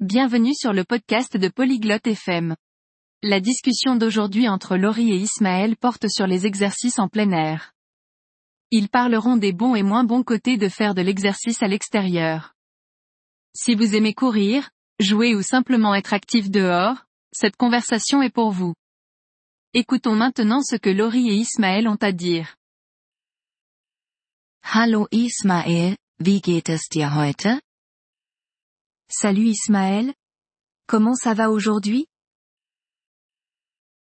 Bienvenue sur le podcast de Polyglotte FM. La discussion d'aujourd'hui entre Laurie et Ismaël porte sur les exercices en plein air. Ils parleront des bons et moins bons côtés de faire de l'exercice à l'extérieur. Si vous aimez courir, jouer ou simplement être actif dehors, cette conversation est pour vous. Écoutons maintenant ce que Laurie et Ismaël ont à dire. Hallo Ismael, wie geht es dir heute? Salut Ismaël. Comment ça va aujourd'hui?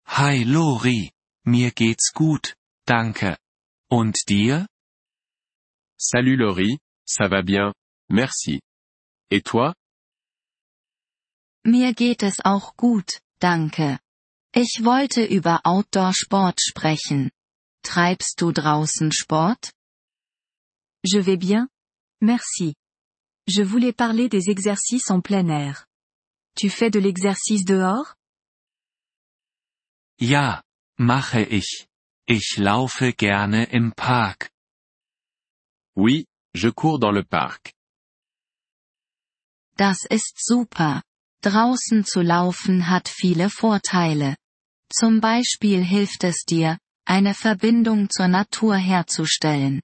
Hi Lori, mir geht's gut, danke. Und dir? Salut Laurie, ça va bien, merci. Et toi? Mir geht es auch gut, danke. Ich wollte über Outdoor-Sport sprechen. Treibst du draußen Sport? Je vais bien. Merci. Je voulais parler des exercices en plein air. Tu fais de l'exercice dehors? Ja, mache ich. Ich laufe gerne im Park. Oui, je cours dans le parc. Das ist super. Draußen zu laufen hat viele Vorteile. Zum Beispiel hilft es dir, eine Verbindung zur Natur herzustellen.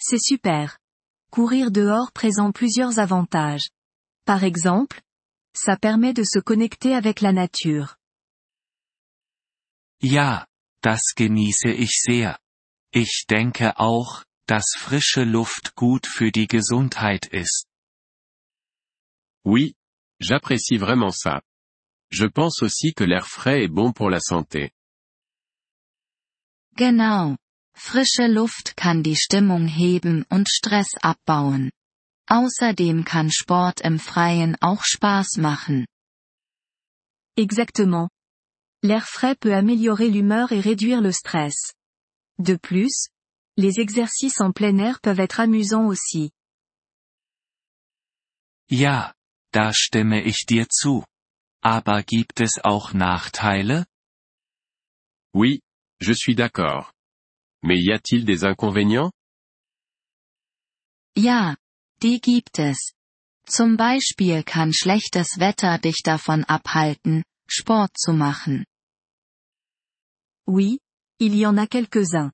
C'est super. Courir dehors présente plusieurs avantages. Par exemple, ça permet de se connecter avec la nature. Ja, das genieße ich sehr. Ich denke auch, dass frische Luft gut für die Gesundheit ist. Oui, j'apprécie vraiment ça. Je pense aussi que l'air frais est bon pour la santé. Genau. Frische Luft kann die Stimmung heben und Stress abbauen. Außerdem kann Sport im Freien auch Spaß machen. Exactement. L'air frais peut améliorer l'humeur et réduire le stress. De plus, les exercices en plein air peuvent être amusants aussi. Ja, da stimme ich dir zu. Aber gibt es auch Nachteile? Oui, je suis d'accord. Mais y a-t-il des inconvénients? Ja, die gibt es. Zum Beispiel kann schlechtes Wetter dich davon abhalten, Sport zu machen. Oui, il y en a quelques-uns.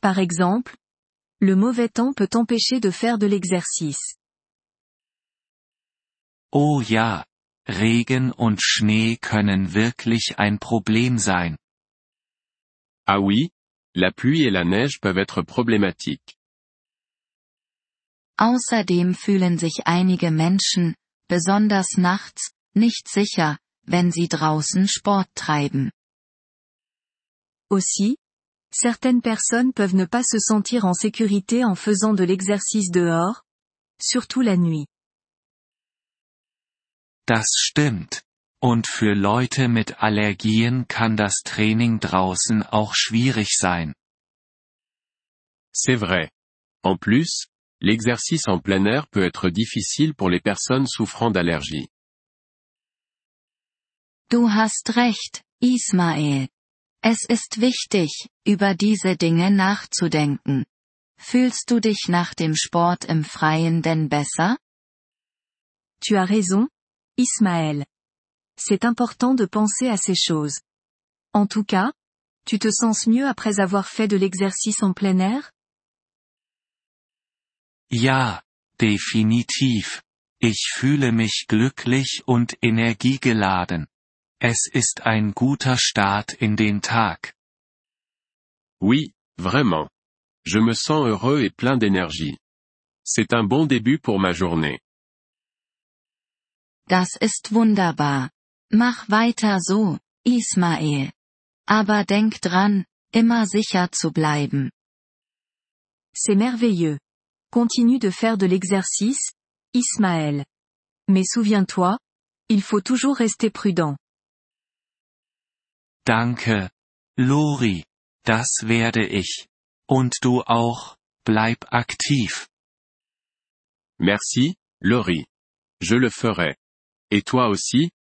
Par exemple, le mauvais temps peut t'empêcher de faire de l'exercice. Oh ja, Regen und Schnee können wirklich ein Problem sein. Ah oui, la pluie et la neige peuvent être problématiques. Außerdem fühlen sich einige Menschen, besonders nachts, nicht sicher, wenn sie draußen Sport treiben. Aussi, certaines personnes peuvent ne pas se sentir en sécurité en faisant de l'exercice dehors, surtout la nuit. Das stimmt. Und für Leute mit Allergien kann das Training draußen auch schwierig sein. C'est vrai. En plus, l'exercice en plein air peut être difficile pour les personnes souffrant d'allergies. Du hast recht, Ismael. Es ist wichtig, über diese Dinge nachzudenken. Fühlst du dich nach dem Sport im Freien denn besser? Tu as raison, Ismaël. C'est important de penser à ces choses. En tout cas, tu te sens mieux après avoir fait de l'exercice en plein air? Ja, definitiv. Ich fühle mich glücklich und energiegeladen. Es ist ein guter Start in den Tag. Oui, vraiment. Je me sens heureux et plein d'énergie. C'est un bon début pour ma journée. Das ist wunderbar. Mach weiter so, Ismael. Aber denk dran, immer sicher zu bleiben. C'est merveilleux. Continue de faire de l'exercice, Ismaël. Mais souviens-toi, il faut toujours rester prudent. Danke, Lori. Das werde ich. Und du auch, bleib aktiv. Merci, Laurie. Je le ferai. Et toi aussi,